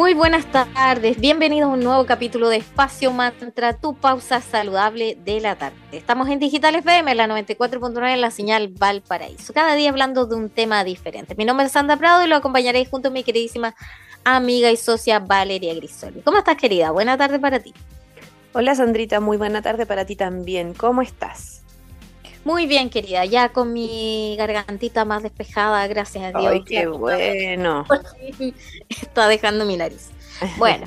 Muy buenas tardes, bienvenidos a un nuevo capítulo de Espacio Mantra, tu pausa saludable de la tarde. Estamos en Digital FM, la 94.9 en la señal Valparaíso, cada día hablando de un tema diferente. Mi nombre es Sandra Prado y lo acompañaré junto a mi queridísima amiga y socia Valeria Grisoli. ¿Cómo estás querida? Buena tarde para ti. Hola Sandrita, muy buena tarde para ti también. ¿Cómo estás? Muy bien, querida, ya con mi gargantita más despejada, gracias a Dios. Ay, qué bueno. Está dejando mi nariz. Bueno,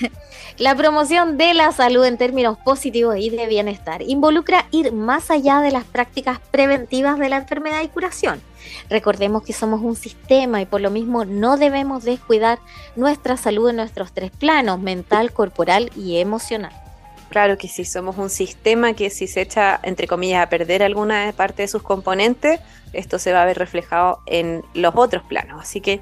la promoción de la salud en términos positivos y de bienestar involucra ir más allá de las prácticas preventivas de la enfermedad y curación. Recordemos que somos un sistema y por lo mismo no debemos descuidar nuestra salud en nuestros tres planos, mental, corporal y emocional. Claro que sí, somos un sistema que si se echa, entre comillas, a perder alguna parte de sus componentes, esto se va a ver reflejado en los otros planos. Así que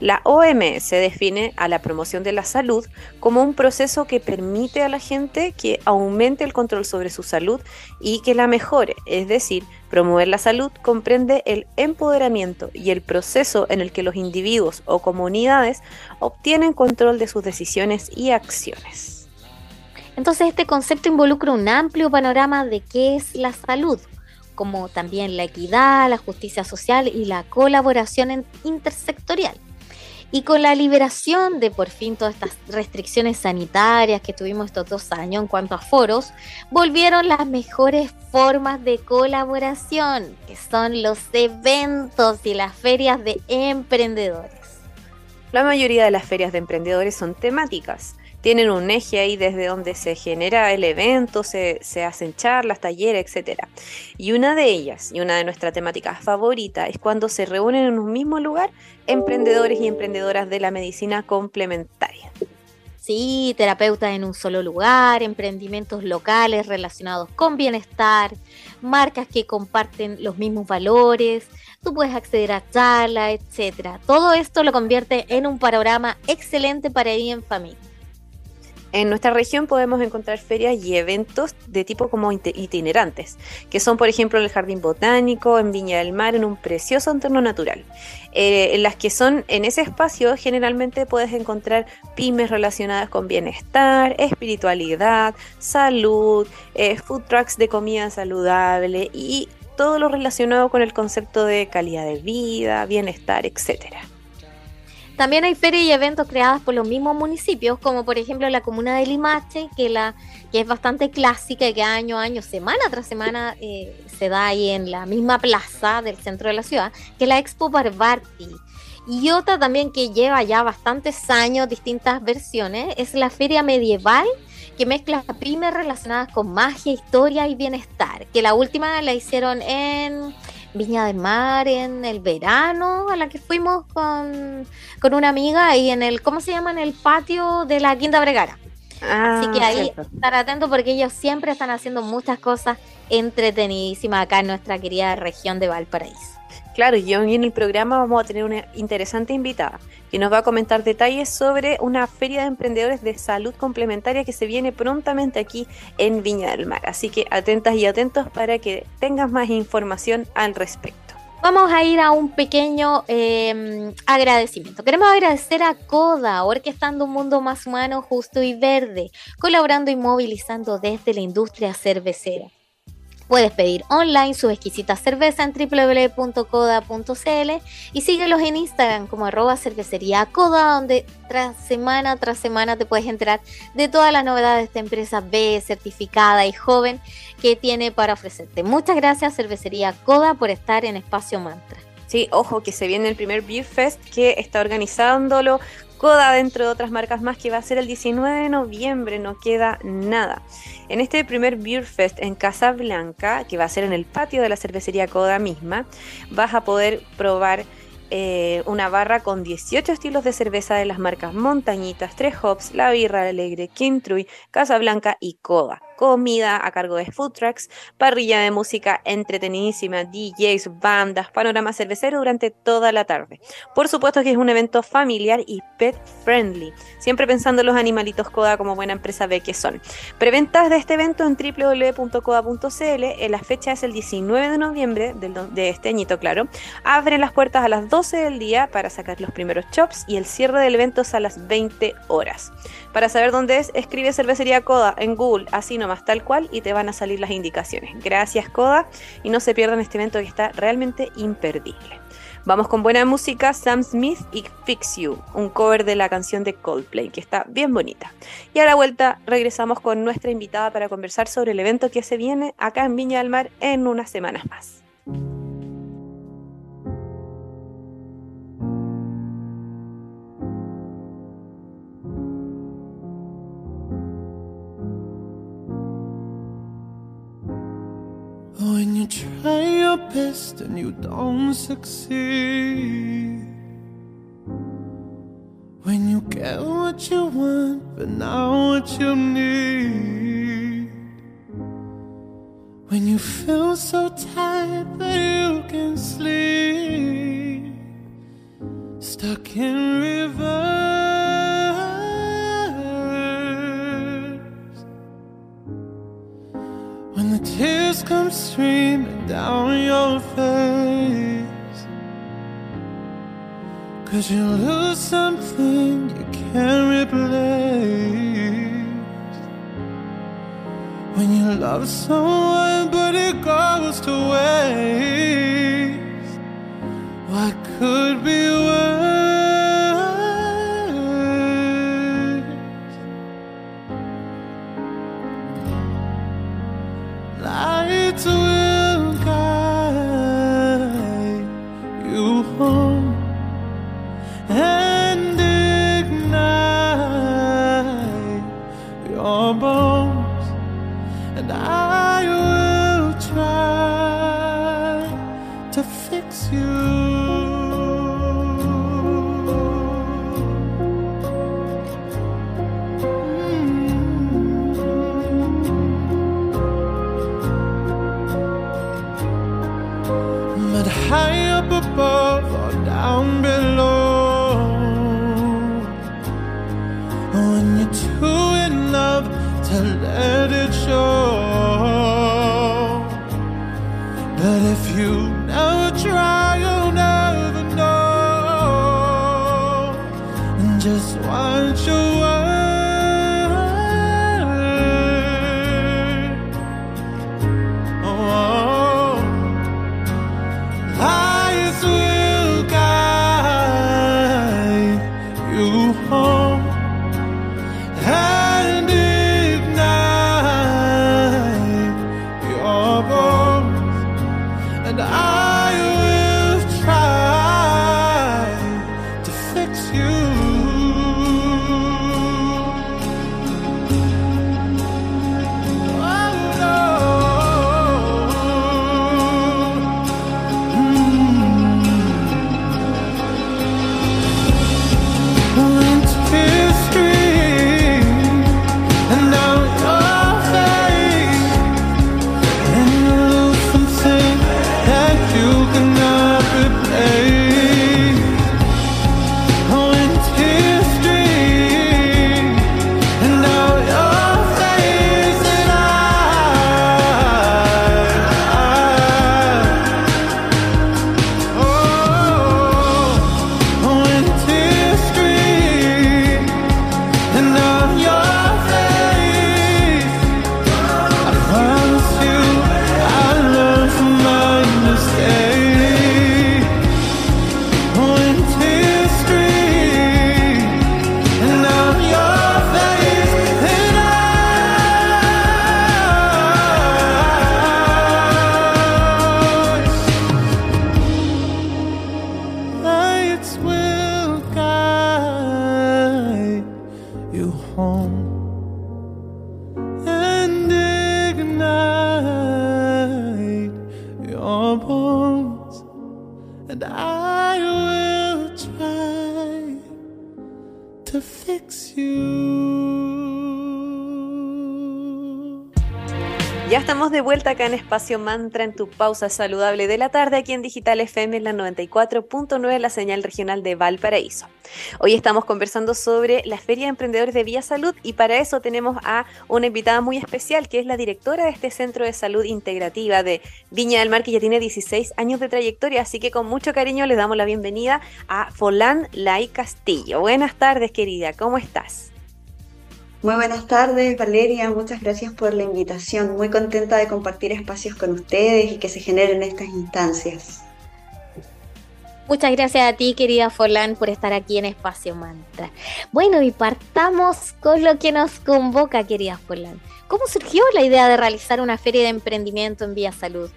la OMS define a la promoción de la salud como un proceso que permite a la gente que aumente el control sobre su salud y que la mejore. Es decir, promover la salud comprende el empoderamiento y el proceso en el que los individuos o comunidades obtienen control de sus decisiones y acciones. Entonces este concepto involucra un amplio panorama de qué es la salud, como también la equidad, la justicia social y la colaboración intersectorial. Y con la liberación de por fin todas estas restricciones sanitarias que tuvimos estos dos años en cuanto a foros, volvieron las mejores formas de colaboración, que son los eventos y las ferias de emprendedores. La mayoría de las ferias de emprendedores son temáticas tienen un eje ahí desde donde se genera el evento, se, hacen charlas, talleres, etc. Y una de ellas, y una de nuestras temáticas favoritas, es cuando se reúnen en un mismo lugar emprendedores y emprendedoras de la medicina complementaria. Sí, terapeutas en un solo lugar, emprendimientos locales relacionados con bienestar, marcas que comparten los mismos valores, tú puedes acceder a charlas, etc. Todo esto lo convierte en un panorama excelente para ir en familia. En nuestra región podemos encontrar ferias y eventos de tipo como itinerantes, que son por ejemplo en el Jardín Botánico, en Viña del Mar, en un precioso entorno natural. Eh, en las que son en ese espacio generalmente puedes encontrar pymes relacionadas con bienestar, espiritualidad, salud, eh, food trucks de comida saludable y todo lo relacionado con el concepto de calidad de vida, bienestar, etcétera. También hay ferias y eventos creados por los mismos municipios, como por ejemplo la comuna de Limache, que, la, que es bastante clásica y que año a año, semana tras semana, eh, se da ahí en la misma plaza del centro de la ciudad, que es la Expo Barbati. Y otra también que lleva ya bastantes años, distintas versiones, es la Feria Medieval, que mezcla pymes relacionadas con magia, historia y bienestar, que la última la hicieron en Viña del Mar en el verano, a la que fuimos con, una amiga y en el, ¿cómo se llama? En el patio de la Quinta Bregara. Así que ah, ahí estar atento porque ellos siempre están haciendo muchas cosas entretenidísimas acá en nuestra querida región de Valparaíso. Claro, y hoy en el programa vamos a tener una interesante invitada que nos va a comentar detalles sobre una feria de emprendedores de salud complementaria que se viene prontamente aquí en Viña del Mar. Así que atentas y atentos para que tengas más información al respecto. Vamos a ir a un pequeño em, agradecimiento. Queremos agradecer a CODA, orquestando un mundo más humano, justo y verde, colaborando y movilizando desde la industria cervecera. Puedes pedir online su exquisita cerveza en www.coda.cl y síguelos en Instagram como arroba cervecería donde tras semana tras semana te puedes enterar de todas las novedades de esta empresa B certificada y joven que tiene para ofrecerte. Muchas gracias Cervecería Coda por estar en Espacio Mantra. Sí, ojo que se viene el primer Beer Fest que está organizándolo Coda, dentro de otras marcas más, que va a ser el 19 de noviembre, no queda nada. En este primer Beer Fest en Casablanca, que va a ser en el patio de la cervecería Coda misma, vas a poder probar eh, una barra con 18 estilos de cerveza de las marcas Montañitas, Tres Hops, La Birra Alegre, Quintruy, Casablanca y Coda. Comida a cargo de food trucks, parrilla de música entretenidísima, DJs, bandas, panorama cervecero durante toda la tarde. Por supuesto que es un evento familiar y pet friendly, siempre pensando en los animalitos Coda como buena empresa ve que son. Preventas de este evento en www.coda.cl, la fecha es el 19 de noviembre de este añito, claro. Abren las puertas a las 12 del día para sacar los primeros chops y el cierre del evento es a las 20 horas. Para saber dónde es, escribe cervecería Coda en Google, así nomás, tal cual, y te van a salir las indicaciones. Gracias Coda y no se pierdan este evento que está realmente imperdible. Vamos con buena música, Sam Smith y Fix You, un cover de la canción de Coldplay, que está bien bonita. Y a la vuelta regresamos con nuestra invitada para conversar sobre el evento que se viene acá en Viña del Mar en unas semanas más. When you try your best and you don't succeed. When you get what you want, but not what you need. When you feel so tired that you can sleep. Stuck in reverse. Come streaming down your face. Cause you lose something you can't replace. When you love someone but it goes to waste. What could be worse? To fix you. Ya estamos de vuelta acá en Espacio Mantra en tu pausa saludable de la tarde aquí en Digital FM en la 94.9 la señal regional de Valparaíso. Hoy estamos conversando sobre la Feria de Emprendedores de Vía Salud y para eso tenemos a una invitada muy especial que es la directora de este Centro de Salud Integrativa de Viña del Mar que ya tiene 16 años de trayectoria, así que con mucho cariño les damos la bienvenida a Folán Lai Castillo. Buenas tardes querida, ¿cómo estás? Muy buenas tardes, Valeria. Muchas gracias por la invitación. Muy contenta de compartir espacios con ustedes y que se generen estas instancias. Muchas gracias a ti, querida Forlán, por estar aquí en Espacio Mantra. Bueno, y partamos con lo que nos convoca, querida Forlán. ¿Cómo surgió la idea de realizar una feria de emprendimiento en Vía Salud?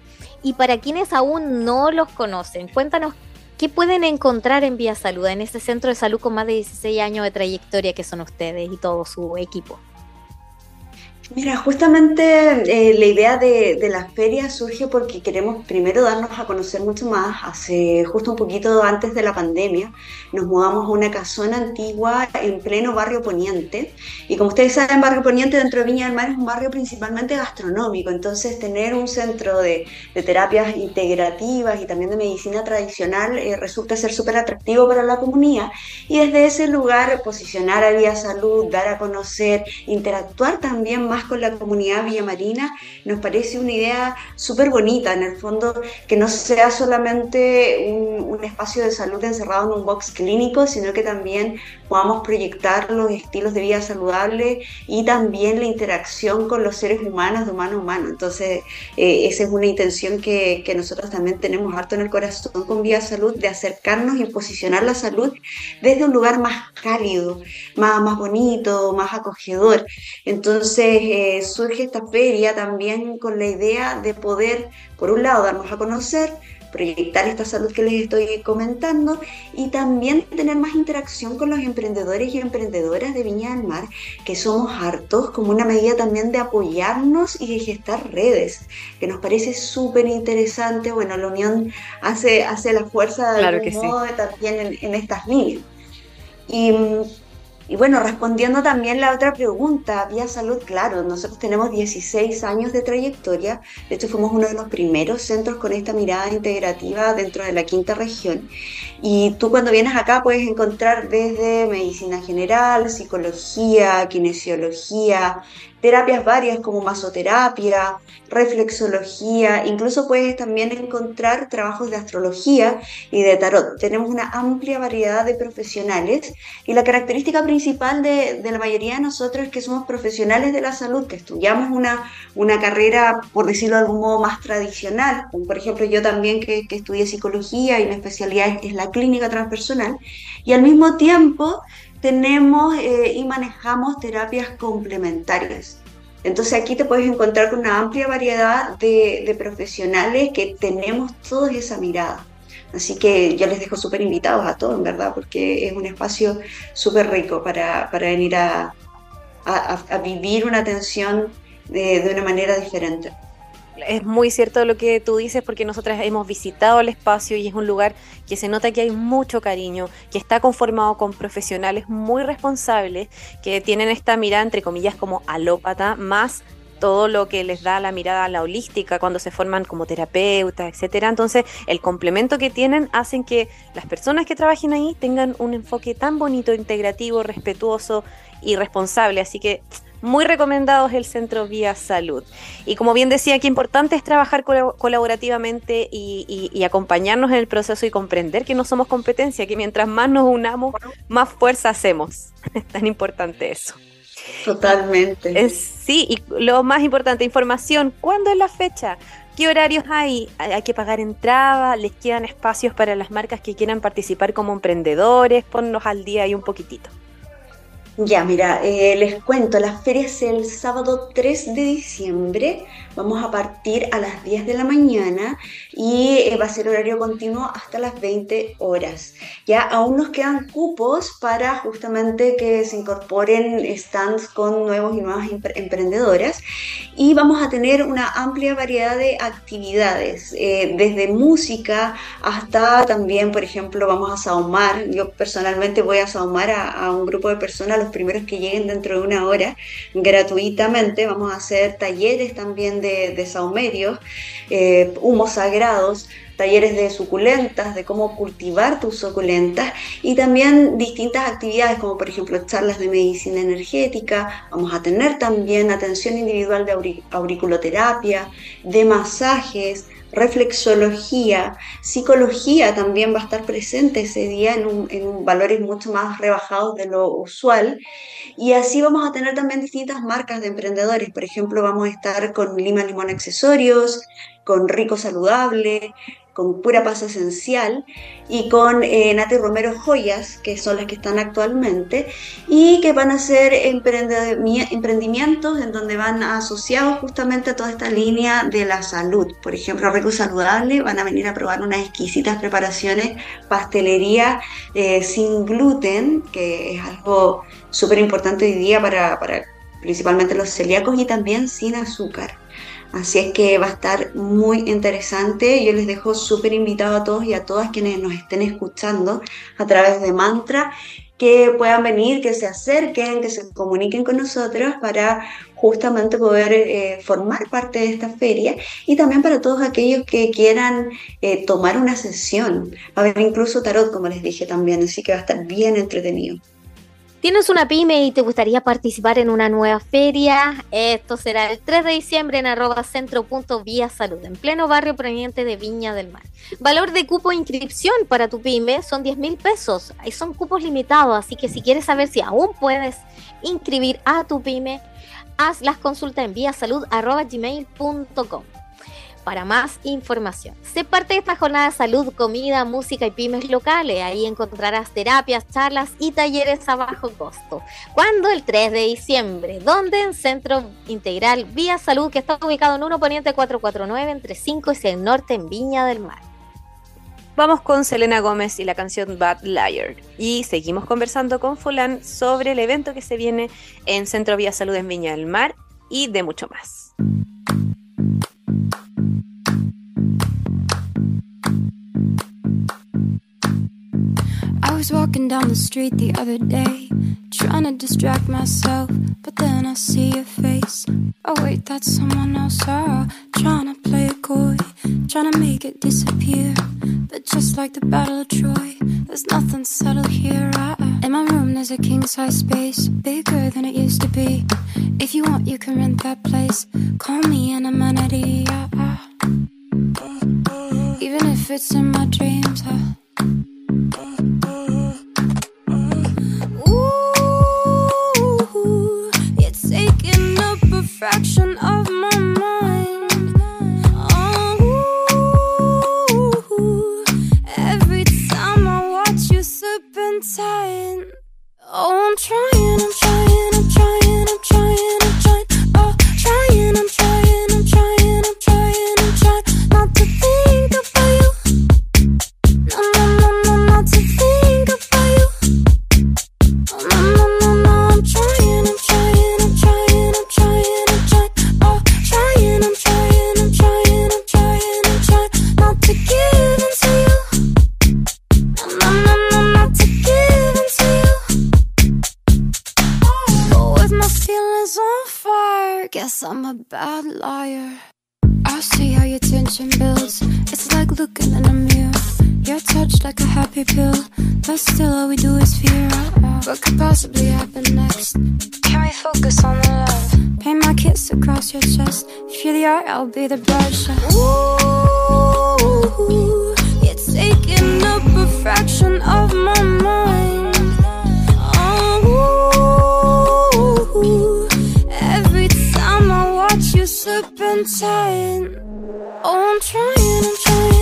Y para quienes aún no los conocen, cuéntanos ¿Qué pueden encontrar en Vía Salud, en ese centro de salud con más de 16 años de trayectoria que son ustedes y todo su equipo? Mira, justamente eh, la idea de, la feria surge porque queremos primero darnos a conocer mucho más. Hace justo un poquito antes de la pandemia nos mudamos a una casona antigua en pleno barrio Poniente. Y como ustedes saben, barrio Poniente dentro de Viña del Mar es un barrio principalmente gastronómico. Entonces tener un centro de, terapias integrativas y también de medicina tradicional eh, resulta ser súper atractivo para la comunidad. Y desde ese lugar posicionar a Vía Salud, dar a conocer, interactuar también más con la comunidad villamarina, nos parece una idea súper bonita, en el fondo, que no sea solamente un, espacio de salud encerrado en un box clínico, sino que también podamos proyectar los estilos de vida saludable y también la interacción con los seres humanos de humano a humano. Entonces, eh, esa es una intención que, que, nosotros también tenemos harto en el corazón con Vía Salud, de acercarnos y posicionar la salud desde un lugar más cálido, más, más bonito, más acogedor. Entonces, eh, surge esta feria también con la idea de poder, por un lado, darnos a conocer, proyectar esta salud que les estoy comentando y también tener más interacción con los emprendedores y emprendedoras de Viña del Mar, que somos hartos como una medida también de apoyarnos y de gestar redes, que nos parece súper interesante. Bueno, la unión hace, hace la fuerza de claro modo también en, en estas líneas. Y y bueno, respondiendo también la otra pregunta, Vía Salud, claro, nosotros tenemos 16 años de trayectoria, de hecho fuimos uno de los primeros centros con esta mirada integrativa dentro de la quinta región. Y tú cuando vienes acá puedes encontrar desde medicina general, psicología, kinesiología, terapias varias como masoterapia, reflexología, incluso puedes también encontrar trabajos de astrología y de tarot. Tenemos una amplia variedad de profesionales y la característica principal de, la mayoría de nosotros es que somos profesionales de la salud, que estudiamos una, una carrera, por decirlo de algún modo, más tradicional, como por ejemplo yo también que, que estudié psicología y mi especialidad es la clínica transpersonal, y al mismo tiempo tenemos eh, y manejamos terapias complementarias. Entonces aquí te puedes encontrar con una amplia variedad de, profesionales que tenemos toda esa mirada. Así que yo les dejo súper invitados a todos, en verdad, porque es un espacio súper rico para, venir a, vivir una atención de una manera diferente es muy cierto lo que tú dices porque nosotras hemos visitado el espacio y es un lugar que se nota que hay mucho cariño, que está conformado con profesionales muy responsables que tienen esta mirada entre comillas como alópata más todo lo que les da la mirada a la holística cuando se forman como terapeutas, etcétera. Entonces, el complemento que tienen hacen que las personas que trabajen ahí tengan un enfoque tan bonito, integrativo, respetuoso y responsable. Así que muy recomendados el Centro Vía Salud. Y como bien decía, qué importante es trabajar colaborativamente y, acompañarnos en el proceso y comprender que no somos competencia, que mientras más nos unamos, más fuerza hacemos. Es tan importante eso. Totalmente. sí, y lo más importante, información. ¿Cuándo es la fecha? ¿Qué horarios hay? ¿Hay que pagar entrada? ¿Les quedan espacios para las marcas que quieran participar como emprendedores? Ponnos al día ahí un poquitito. Ya, mira, eh, les cuento, la feria es el sábado 3 de diciembre, vamos a partir a las 10 de la mañana y eh, va a ser horario continuo hasta las 20 horas. Ya aún nos quedan cupos para justamente que se incorporen stands con nuevos y nuevas emprendedoras. Y vamos a tener una amplia variedad de actividades, eh, desde música hasta también, por ejemplo, vamos a saumar, yo personalmente voy a saumar a, a un grupo de personas los primeros que lleguen dentro de una hora, gratuitamente. Vamos a hacer talleres también de, de eh, humos sagrados, talleres de suculentas, de cómo cultivar tus suculentas y también distintas actividades como por ejemplo charlas de medicina energética, vamos a tener también atención individual de auriculoterapia, de masajes, reflexología, psicología también va a estar presente ese día en, en, valores mucho más rebajados de lo usual. Y así vamos a tener también distintas marcas de emprendedores. Por ejemplo, vamos a estar con Lima Limón Accesorios, con Rico Saludable, con Pura Paz Esencial y con eh, Nati Romero Joyas, que son las que están actualmente, y que van a ser emprendimientos en donde van asociados justamente a toda esta línea de la salud. Por ejemplo, Rico Saludable van a venir a probar unas exquisitas preparaciones, pastelería eh, sin gluten, que es algo súper importante hoy día para, para principalmente los celíacos, y también sin azúcar. Así es que va a estar muy interesante. Yo les dejo súper invitado a todos y a todas quienes nos estén escuchando a través de Mantra que puedan venir, que se acerquen, que se comuniquen con nosotros para justamente poder eh, formar parte de esta feria y también para todos aquellos que quieran eh, tomar una sesión. Va a haber incluso tarot, como les dije también, así que va a estar bien entretenido. ¿Tienes una pyme y te gustaría participar en una nueva feria? Esto será el 3 de diciembre en arroba centro.vía salud, en pleno barrio proveniente de Viña del Mar. Valor de cupo de inscripción para tu pyme son 10 mil pesos. Son cupos limitados, así que si quieres saber si aún puedes inscribir a tu pyme, haz las consultas en vía salud arroba gmail.com para más información. Sé parte de esta jornada de salud, comida, música y pymes locales. Ahí encontrarás terapias, charlas y talleres a bajo costo. ¿Cuándo? El 3 de diciembre. ¿Dónde? En Centro Integral Vía Salud, que está ubicado en 1 Poniente 449 entre 5 y 6 Norte en Viña del Mar. Vamos con Selena Gómez y la canción Bad Liar. Y seguimos conversando con Fulan sobre el evento que se viene en Centro Vía Salud en Viña del Mar y de mucho más. Was walking down the street the other day, trying to distract myself, but then I see your face. Oh, wait, that's someone else. Oh, trying to play it coy, trying to make it disappear. But just like the Battle of Troy, there's nothing settled here. I, in my room, there's a king size space, bigger than it used to be. If you want, you can rent that place. Call me an amenity. Uh, Even if it's in my dreams. Ooh, I'm a bad liar. I see how your tension builds. It's like looking in a mirror. You're touched like a happy pill, but still all we do is fear. What could possibly happen next? Can we focus on the love? Paint my kiss across your chest. If you're the art, I'll be the brush. Ooh, you're taking up a fraction of my mind. Serpentine. Oh, I'm trying, I'm trying,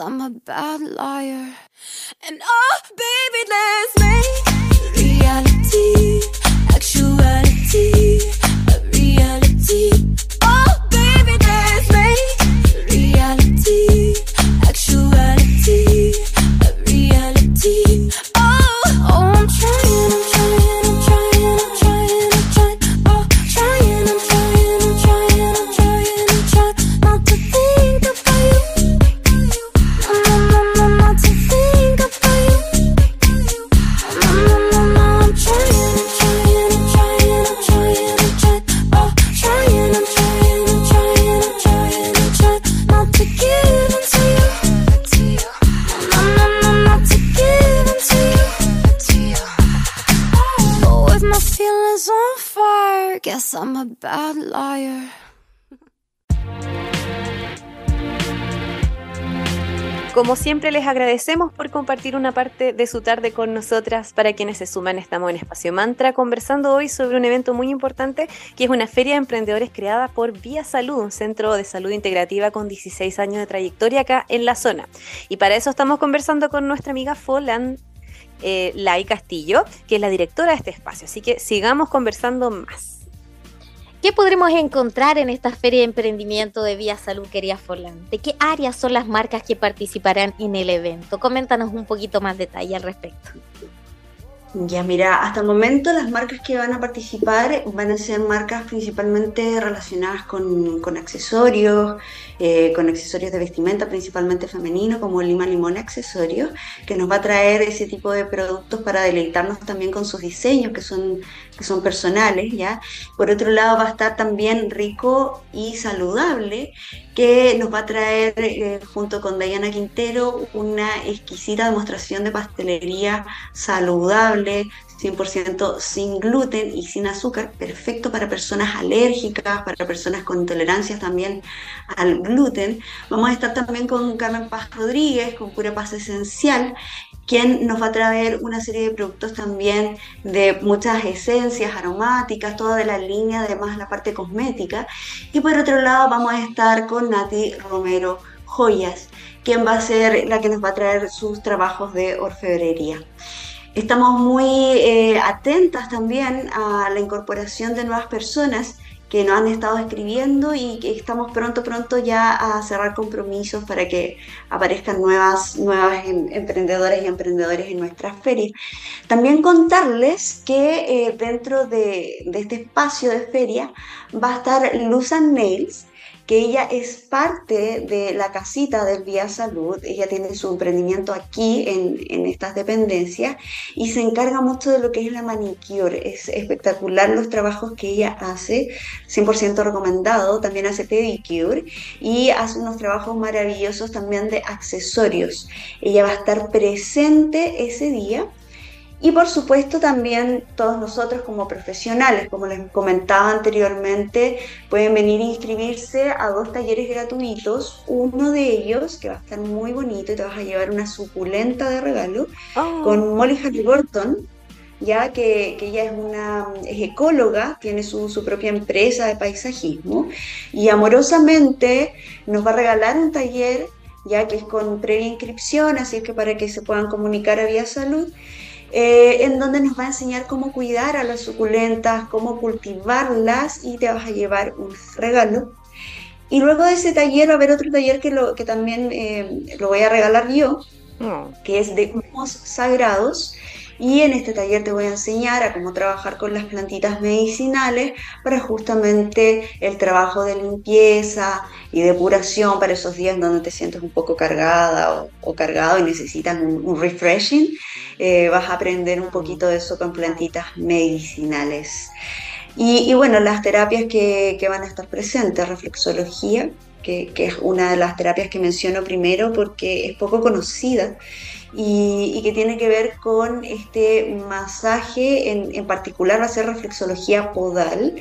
I'm a bad liar. And oh, baby, let's make reality, Como siempre, les agradecemos por compartir una parte de su tarde con nosotras. Para quienes se suman, estamos en Espacio Mantra conversando hoy sobre un evento muy importante que es una feria de emprendedores creada por Vía Salud, un centro de salud integrativa con 16 años de trayectoria acá en la zona. Y para eso estamos conversando con nuestra amiga Folan eh, Lai Castillo, que es la directora de este espacio. Así que sigamos conversando más. ¿Qué podremos encontrar en esta feria de emprendimiento de Vía Salud, querida Forlán? ¿De qué áreas son las marcas que participarán en el evento? Coméntanos un poquito más detalle al respecto. Ya, mira, hasta el momento las marcas que van a participar van a ser marcas principalmente relacionadas con, con accesorios, eh, con accesorios de vestimenta, principalmente femenino, como Lima Limón Accesorios, que nos va a traer ese tipo de productos para deleitarnos también con sus diseños, que son, que son personales, ¿ya? Por otro lado, va a estar también rico y saludable, que nos va a traer, eh, junto con Diana Quintero, una exquisita demostración de pastelería saludable, 100% sin gluten y sin azúcar, perfecto para personas alérgicas, para personas con intolerancias también al gluten. Vamos a estar también con Carmen Paz Rodríguez, con Pura Paz Esencial, quien nos va a traer una serie de productos también de muchas esencias aromáticas, toda de la línea, además la parte cosmética. Y por otro lado vamos a estar con Nati Romero Joyas, quien va a ser la que nos va a traer sus trabajos de orfebrería. Estamos muy eh, atentas también a la incorporación de nuevas personas que nos han estado escribiendo y que estamos pronto, pronto ya a cerrar compromisos para que aparezcan nuevas, nuevas em- emprendedoras y emprendedores en nuestras ferias. También contarles que eh, dentro de, de este espacio de feria va a estar Luz and Nails, que ella es parte de la casita del Vía Salud, ella tiene su emprendimiento aquí en, en, estas dependencias y se encarga mucho de lo que es la manicure, es espectacular los trabajos que ella hace, 100% recomendado, también hace pedicure y hace unos trabajos maravillosos también de accesorios. Ella va a estar presente ese día y por supuesto también todos nosotros como profesionales, como les comentaba anteriormente, pueden venir a inscribirse a dos talleres gratuitos. Uno de ellos, que va a estar muy bonito y te vas a llevar una suculenta de regalo, Oh. con Molly Halliburton, ya que, que ella es una es ecóloga, tiene su, su propia empresa de paisajismo y amorosamente nos va a regalar un taller ya que es con previa inscripción, así es que para que se puedan comunicar a Vía Salud eh, en donde nos va a enseñar cómo cuidar a las suculentas, cómo cultivarlas y te vas a llevar un regalo. Y luego de ese taller va a haber otro taller que, lo, que también eh, lo voy a regalar yo, Oh. que es de humos sagrados. Y en este taller te voy a enseñar a cómo trabajar con las plantitas medicinales para justamente el trabajo de limpieza y depuración para esos días donde te sientes un poco cargada o, o cargado y necesitas un, un refreshing. Eh, vas a aprender un poquito de eso con plantitas medicinales. Y, y bueno, las terapias que, que, van a estar presentes, reflexología, que, que, es una de las terapias que menciono primero porque es poco conocida y, que tiene que ver con este masaje, en, en particular va a ser reflexología podal,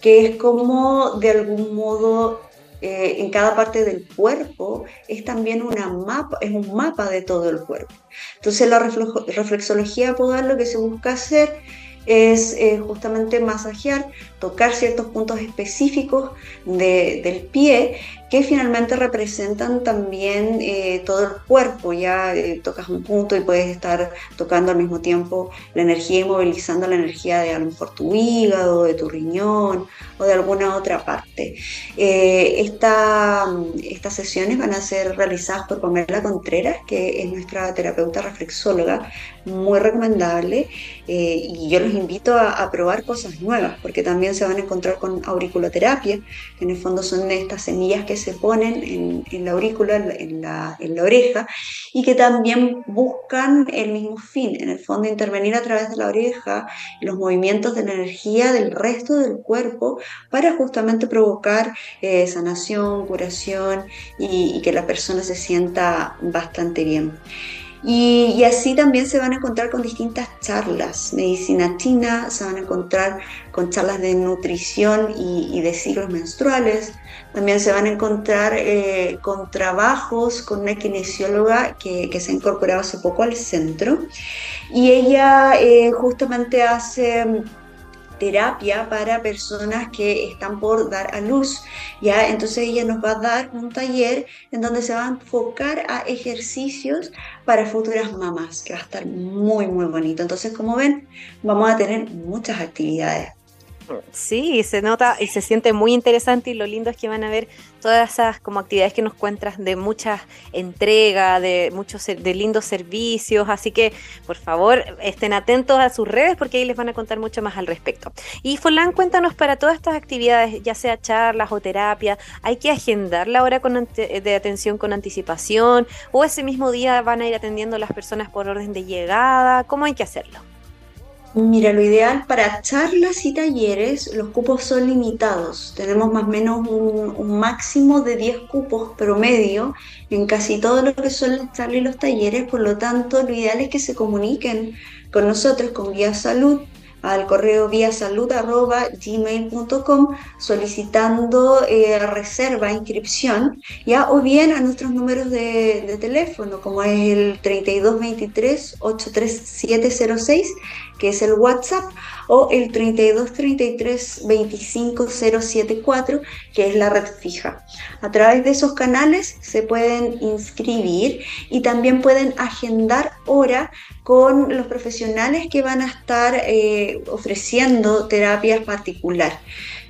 que es como de algún modo eh, en cada parte del cuerpo es también una mapa, es un mapa de todo el cuerpo. Entonces la reflexología podal lo que se busca hacer es eh, justamente masajear, tocar ciertos puntos específicos de, del pie que finalmente representan también eh, todo el cuerpo. Ya eh, tocas un punto y puedes estar tocando al mismo tiempo la energía y movilizando la energía de a lo mejor tu hígado, de tu riñón o de alguna otra parte. Eh, esta, estas sesiones van a ser realizadas por Pamela Contreras, que es nuestra terapeuta reflexóloga, muy recomendable. y yo los invito a, a probar cosas nuevas, porque también se van a encontrar con auriculoterapia, que en el fondo son estas semillas que se ponen en, la aurícula, en la, en la, oreja, y que también buscan el mismo fin, en el fondo intervenir a través de la oreja, los movimientos de la energía del resto del cuerpo, para justamente provocar eh, sanación, curación y, y que la persona se sienta bastante bien. Y, así también se van a encontrar con distintas charlas, medicina china, se van a encontrar con charlas de nutrición y, de ciclos menstruales, también se van a encontrar eh, con trabajos con una kinesióloga que, se ha incorporado hace poco al centro y ella eh, justamente hace terapia para personas que están por dar a luz, ¿ya? Entonces ella nos va a dar un taller en donde se va a enfocar a ejercicios para futuras mamás, que va a estar muy, muy bonito. Entonces, como ven, vamos a tener muchas actividades. Sí, se nota y se siente muy interesante y lo lindo es que van a ver todas esas como actividades que nos cuentas de muchas entregas, de muchos de lindos servicios, así que por favor estén atentos a sus redes porque ahí les van a contar mucho más al respecto. Y Folán, cuéntanos para todas estas actividades, ya sea charlas o terapia, ¿hay que agendar la hora de atención con anticipación o ese mismo día van a ir atendiendo las personas por orden de llegada? ¿Cómo hay que hacerlo? Mira, lo ideal para charlas y talleres, los cupos son limitados. Tenemos más o menos un, máximo de 10 cupos promedio en casi todo lo que son las charlas y los talleres. Por lo tanto, lo ideal es que se comuniquen con nosotros, con Guía Salud, al correo vía salud gmail.com solicitando eh, reserva, inscripción, ya o bien a nuestros números de, teléfono, como es el 3223 83706 que es el WhatsApp, o el 3233 25074, que es la red fija. A través de esos canales se pueden inscribir y también pueden agendar hora con los profesionales que van a estar eh, ofreciendo terapias particular.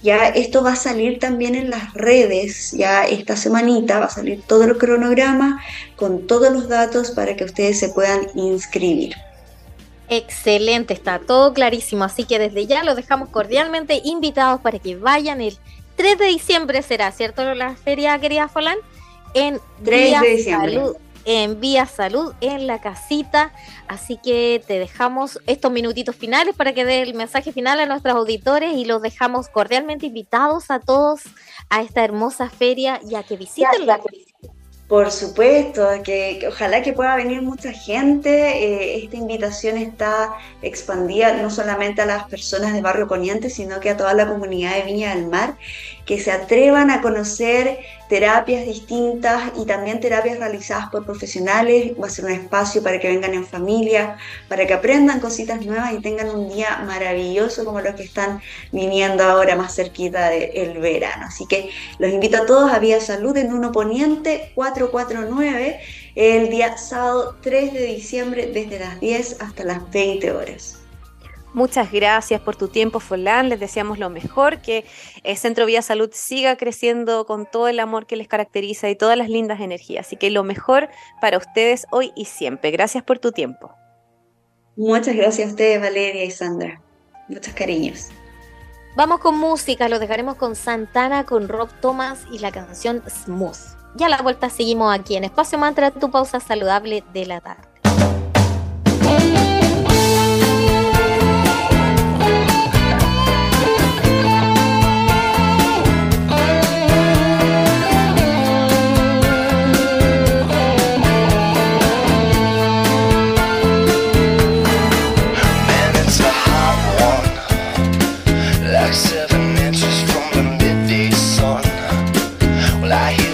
Ya esto va a salir también en las redes, ya esta semanita va a salir todo el cronograma con todos los datos para que ustedes se puedan inscribir. Excelente, está todo clarísimo. Así que desde ya los dejamos cordialmente invitados para que vayan el 3 de diciembre será, ¿cierto? La feria, querida Folán, en 3 de diciembre. Salud, en Vía Salud, en la casita. Así que te dejamos estos minutitos finales para que dé el mensaje final a nuestros auditores y los dejamos cordialmente invitados a todos a esta hermosa feria y a que visiten la por supuesto, que, ojalá que pueda venir mucha gente. Eh, esta invitación está expandida no solamente a las personas de Barrio Poniente, sino que a toda la comunidad de Viña del Mar, que se atrevan a conocer terapias distintas y también terapias realizadas por profesionales. Va a ser un espacio para que vengan en familia, para que aprendan cositas nuevas y tengan un día maravilloso como los que están viniendo ahora más cerquita del verano. Así que los invito a todos a Vía Salud en Uno Poniente 449 el día sábado 3 de diciembre desde las 10 hasta las 20 horas. Muchas gracias por tu tiempo, Folán. Les deseamos lo mejor, que el Centro Vía Salud siga creciendo con todo el amor que les caracteriza y todas las lindas energías. Así que lo mejor para ustedes hoy y siempre. Gracias por tu tiempo. Muchas gracias a ustedes, Valeria y Sandra. Muchos cariños. Vamos con música, lo dejaremos con Santana, con Rob Thomas y la canción Smooth. Ya a la vuelta seguimos aquí en Espacio Mantra, tu pausa saludable de la tarde. I.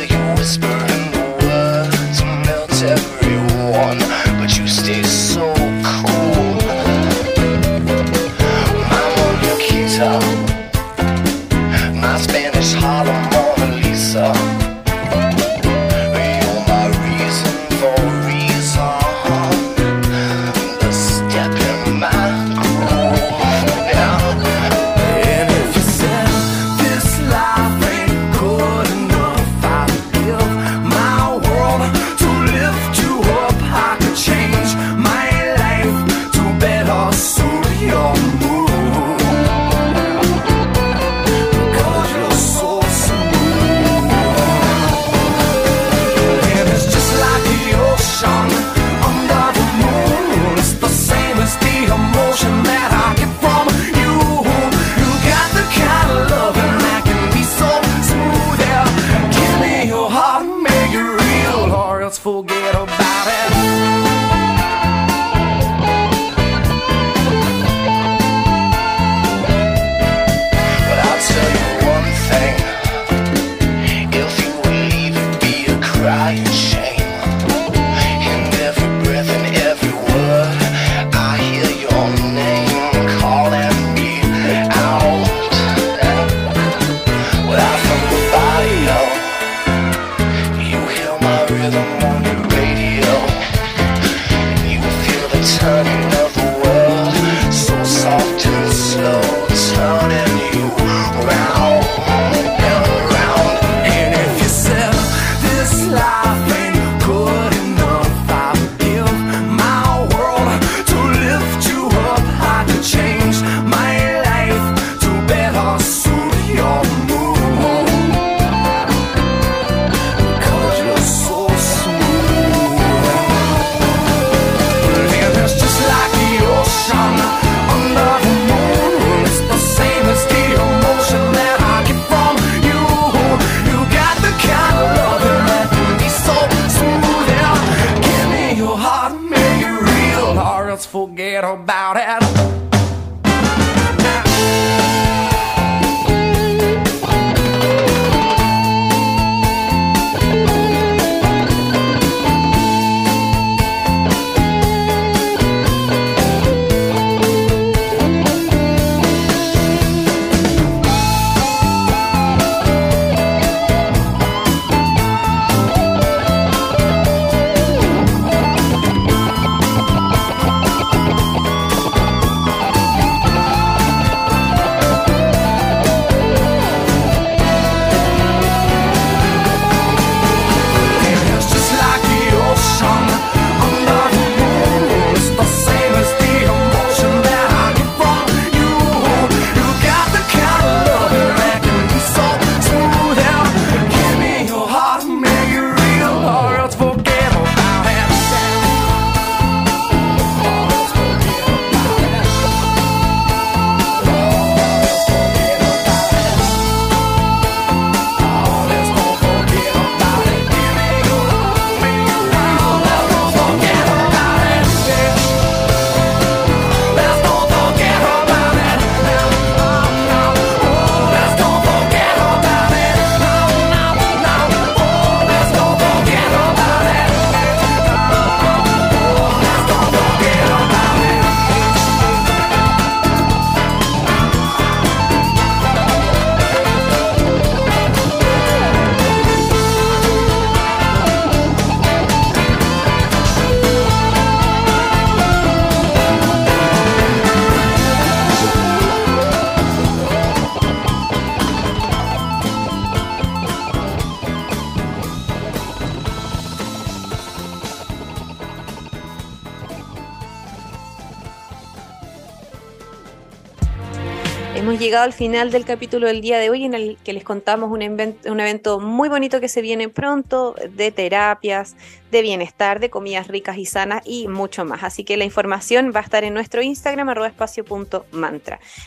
al final del capítulo del día de hoy en el que les contamos un, evento muy bonito que se viene pronto de terapias, de bienestar, de comidas ricas y sanas y mucho más. Así que la información va a estar en nuestro Instagram arroba.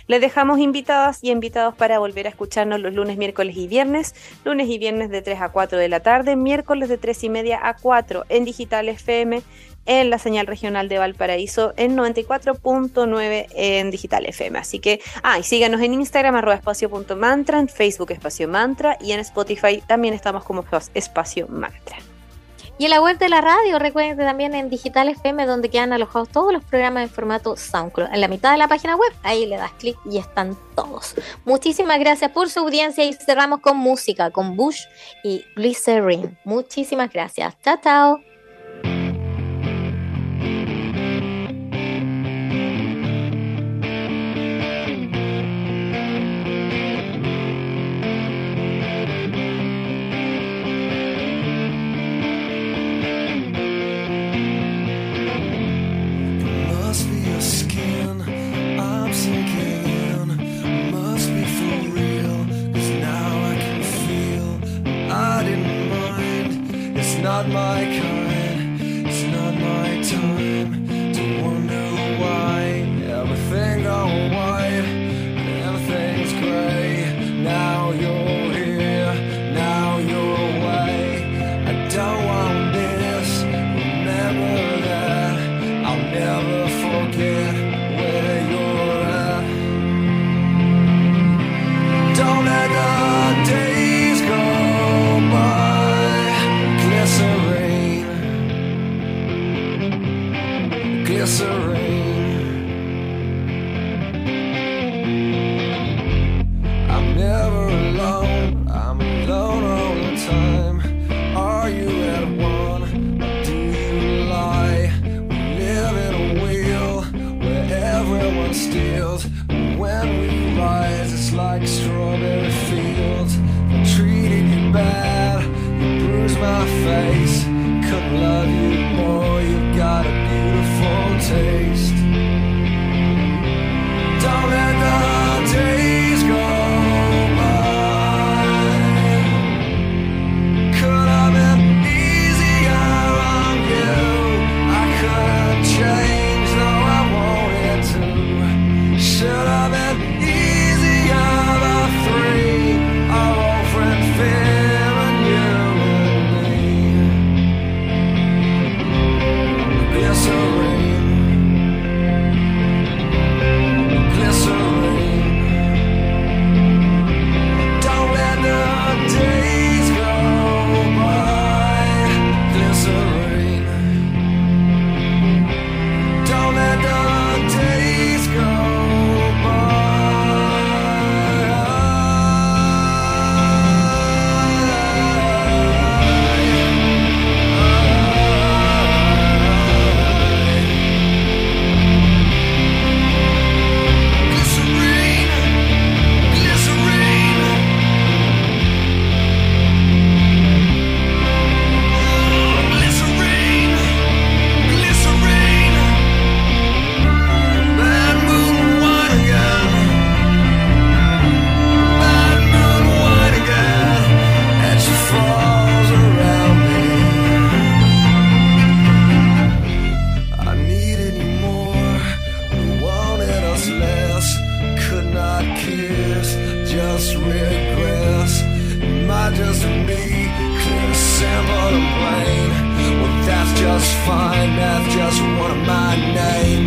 Les dejamos invitadas y invitados para volver a escucharnos los lunes, miércoles y viernes, lunes y viernes de 3 a 4 de la tarde, miércoles de 3 y media a 4 en Digital FM en la señal regional de Valparaíso en 94.9 en Digital FM. Así que, ah, y síganos en Instagram, arroba espacio.mantra, en Facebook Espacio Mantra y en Spotify también estamos como Espacio Mantra. Y en la web de la radio, recuerden también en Digital FM, donde quedan alojados todos los programas en formato SoundCloud. En la mitad de la página web, ahí le das clic y están todos. Muchísimas gracias por su audiencia y cerramos con música, con Bush y Glycerin. Muchísimas gracias. Chao, chao. My it's just one of my names.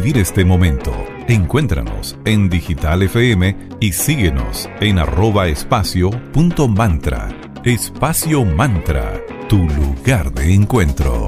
vivir este momento. Encuéntranos en Digital FM y síguenos en arroba espacio punto mantra. Espacio Mantra, tu lugar de encuentro.